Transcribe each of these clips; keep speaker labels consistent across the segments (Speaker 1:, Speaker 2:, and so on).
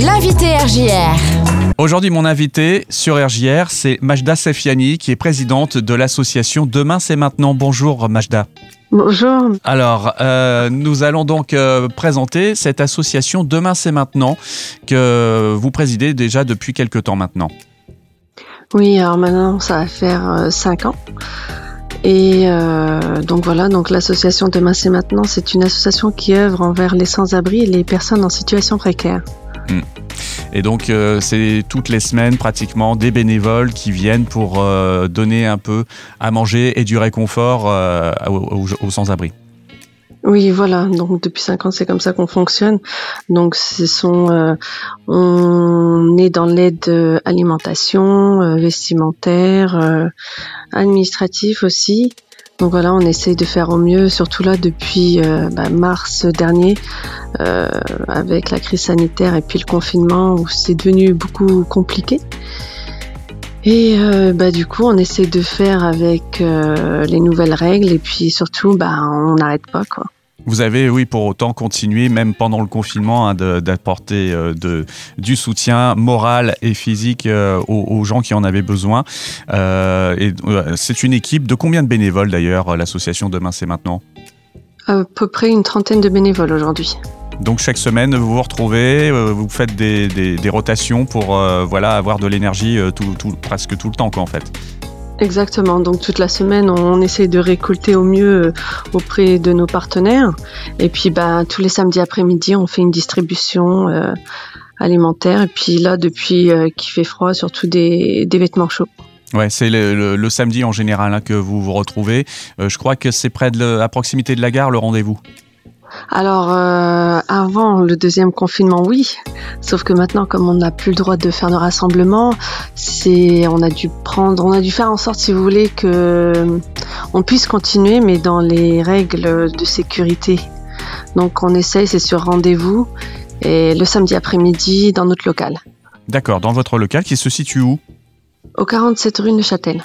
Speaker 1: L'invité RJR.
Speaker 2: Aujourd'hui, mon invité sur RJR, c'est Majda Sefiani, qui est présidente de l'association Demain c'est maintenant. Bonjour Majda.
Speaker 3: Bonjour.
Speaker 2: Alors, euh, nous allons donc euh, présenter cette association Demain c'est maintenant, que vous présidez déjà depuis quelque temps maintenant.
Speaker 3: Oui, alors maintenant, ça va faire 5 ans. Et euh, donc voilà, donc l'association Demain c'est maintenant, c'est une association qui œuvre envers les sans-abri et les personnes en situation précaire.
Speaker 2: Hmm. Et donc euh, c'est toutes les semaines pratiquement des bénévoles qui viennent pour euh, donner un peu à manger et du réconfort aux, sans-abri.
Speaker 3: Oui, voilà. Donc depuis cinq ans, c'est comme ça qu'on fonctionne. Donc ce sont, on est dans l'aide alimentation, vestimentaire, administratif aussi. Donc voilà, on essaye de faire au mieux, surtout là depuis euh, bah, mars dernier, euh, avec la crise sanitaire et puis le confinement où c'est devenu beaucoup compliqué. Et euh, bah, du coup, on essaie de faire avec les nouvelles règles et puis surtout, bah, on n'arrête pas quoi.
Speaker 2: Vous avez, oui, pour autant continué, même pendant le confinement, hein, d'apporter euh, du soutien moral et physique euh, aux, gens qui en avaient besoin. Euh, et c'est une équipe de combien de bénévoles d'ailleurs, l'association Demain c'est maintenant?
Speaker 3: À peu près une trentaine de bénévoles aujourd'hui.
Speaker 2: Donc chaque semaine, vous vous retrouvez, vous faites des, rotations pour voilà avoir de l'énergie tout, presque tout le temps, quoi, en fait.
Speaker 3: Exactement. Donc toute la semaine, on essaie de récolter au mieux euh, auprès de nos partenaires. Et puis, bah, tous les samedis après-midi, on fait une distribution euh, alimentaire. Et puis là, depuis euh, qu'il fait froid, surtout des, vêtements chauds.
Speaker 2: Ouais, c'est le, samedi en général hein, que vous vous retrouvez. je crois que c'est près de, à proximité de la gare le rendez-vous.
Speaker 3: Alors, euh, avant le deuxième confinement, oui. Sauf que maintenant, comme on n'a plus le droit de faire de rassemblements, c'est, on a dû prendre, on a dû faire en sorte, si vous voulez, que on puisse continuer, mais dans les règles de sécurité. Donc, on essaye, c'est sur rendez-vous, et le samedi après-midi dans notre local.
Speaker 2: D'accord, dans votre local qui se situe où?
Speaker 3: Au 47 rue Neuchâtel.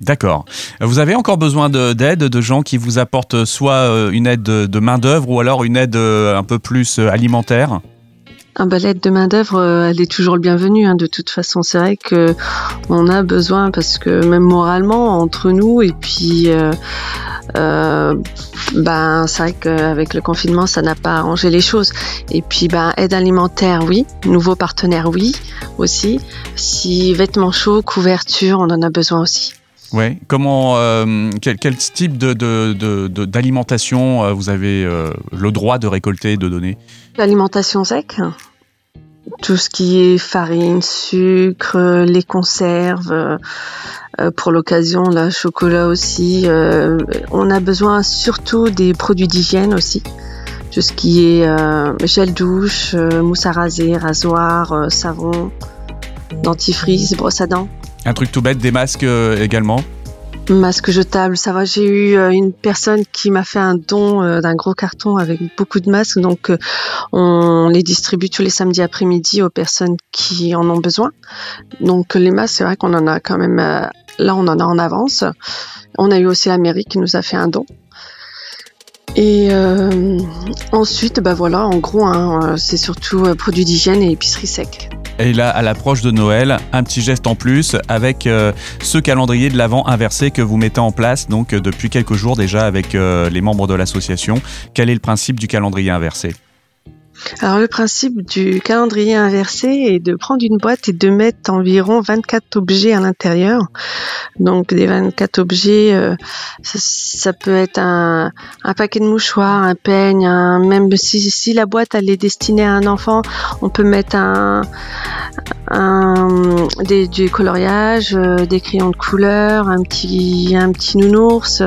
Speaker 2: D'accord. Vous avez encore besoin d'aide, de, gens qui vous apportent soit euh, une aide de, main-d'œuvre ou alors une aide euh, un peu plus euh, alimentaire?
Speaker 3: Ah bah, L'aide de main-d'œuvre, elle est toujours le bienvenu. Hein. De toute façon, c'est vrai qu'on a besoin parce que même moralement, entre nous, et puis. ben, c'est vrai qu'avec le confinement, ça n'a pas arrangé les choses. Et puis, ben, aide alimentaire, oui. Nouveaux partenaires, oui, aussi. Si vêtements chauds, couverture, on en a besoin aussi.
Speaker 2: Ouais. Comment, euh, quel, type d'alimentation de, de, euh, vous avez euh, le droit de récolter et de donner?
Speaker 3: L'alimentation sec. Tout ce qui est farine, sucre, les conserves. pour l'occasion, le chocolat aussi. on a besoin surtout des produits d'hygiène aussi. Tout ce qui est gel douche, mousse à raser, rasoir, savon, dentifrice, brosse à dents.
Speaker 2: Un truc tout bête, des masques euh, également
Speaker 3: Masque jetable, ça va. J'ai eu euh, une personne qui m'a fait un don euh, d'un gros carton avec beaucoup de masques. Donc, on les distribue tous les samedis après-midi aux personnes qui en ont besoin. Donc, les masques, c'est vrai qu'on en a quand même. là, on en a en avance. On a eu aussi la mairie qui nous a fait un don. Et ensuite, bah voilà, en gros, hein, c'est surtout produits d'hygiène et épicerie sec.
Speaker 2: Et là, à l'approche de Noël, un petit geste en plus avec euh, ce calendrier de l'Avent inversé que vous mettez en place donc euh, depuis quelques jours déjà avec euh, les membres de l'association. Quel est le principe du calendrier inversé?
Speaker 3: Alors le principe du calendrier inversé est de prendre une boîte et de mettre environ 24 objets à l'intérieur. Donc des 24 objets, euh, ça, peut être un, paquet de mouchoirs, un peigne, même si, si la boîte elle est destinée à un enfant, on peut mettre un, des, du coloriage, euh, des crayons de couleur, un petit, un petit nounours.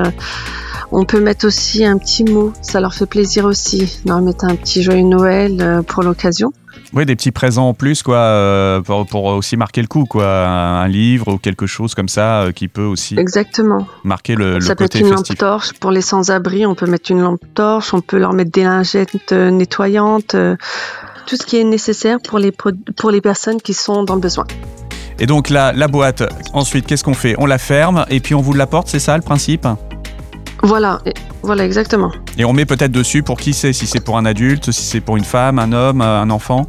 Speaker 3: On peut mettre aussi un petit mot, ça leur fait plaisir aussi. Non, mettre un petit joyeux Noël euh, pour l'occasion.
Speaker 2: Oui, des petits présents en plus, quoi, euh, pour, aussi marquer le coup, quoi. Un, livre ou quelque chose comme ça euh, qui peut aussi
Speaker 3: Exactement.
Speaker 2: marquer le,
Speaker 3: ça
Speaker 2: le côté
Speaker 3: Ça peut être une lampe torche pour les sans-abri. On peut mettre une lampe torche, on peut leur mettre des lingettes nettoyantes, tout ce qui est nécessaire pour les, pour les personnes qui sont dans le besoin.
Speaker 2: Et donc la, la boîte, ensuite, qu'est-ce qu'on fait? On la ferme et puis on vous l'apporte, c'est ça le principe?
Speaker 3: Voilà, voilà exactement.
Speaker 2: Et on met peut-être dessus pour qui c'est, si c'est pour un adulte, si c'est pour une femme, un homme, un enfant?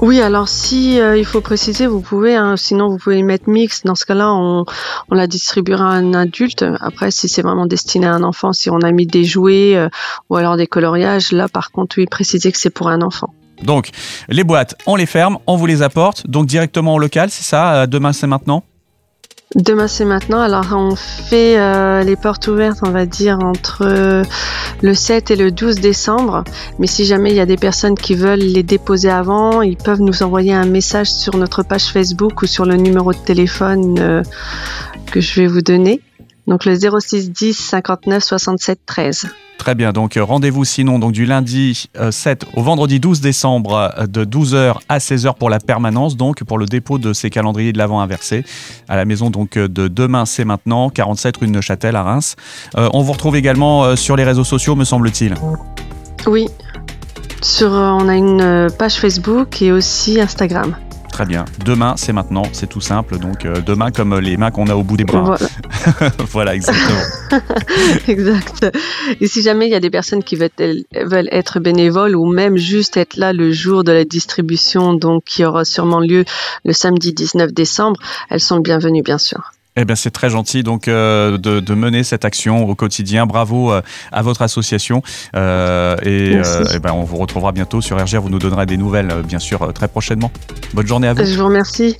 Speaker 3: Oui, alors si euh, il faut préciser, vous pouvez, hein, sinon vous pouvez mettre mix. Dans ce cas-là, on, on, la distribuera à un adulte. Après, si c'est vraiment destiné à un enfant, si on a mis des jouets euh, ou alors des coloriages, là par contre, oui, préciser que c'est pour un enfant.
Speaker 2: Donc, les boîtes, on les ferme, on vous les apporte, donc directement au local, c'est ça Demain, c'est maintenant?
Speaker 3: Demain c'est maintenant. Alors on fait euh, les portes ouvertes, on va dire entre le 7 et le 12 décembre. Mais si jamais il y a des personnes qui veulent les déposer avant, ils peuvent nous envoyer un message sur notre page Facebook ou sur le numéro de téléphone euh, que je vais vous donner. Donc le 06 10 59 67 13.
Speaker 2: Très bien, donc euh, rendez-vous sinon donc du lundi 7 euh, au vendredi 12 décembre euh, de 12h à 16h pour la permanence, donc pour le dépôt de ces calendriers de l'avant inversé à la maison donc de demain c'est maintenant, 47 rue de Neuchâtel à Reims. on vous retrouve également sur les réseaux sociaux me semble-t-il.
Speaker 3: Oui, sur, on a une page Facebook et aussi Instagram.
Speaker 2: Très bien. Demain, c'est maintenant, c'est tout simple. Donc euh, demain, comme les mains qu'on a au bout des bras. Voilà, exactement.
Speaker 3: exact. Et si jamais il y a des personnes qui veulent, veulent, être bénévoles ou même juste être là le jour de la distribution, donc qui aura sûrement lieu le samedi 19 décembre, elles sont bienvenues, bien sûr.
Speaker 2: Eh bien, c'est très gentil donc euh, de, mener cette action au quotidien. Bravo euh, à votre association. Euh, et, eh ben, on vous retrouvera bientôt sur RGR. Vous nous donnerez des nouvelles, bien sûr, très prochainement. Bonne journée à vous.
Speaker 3: Je vous remercie.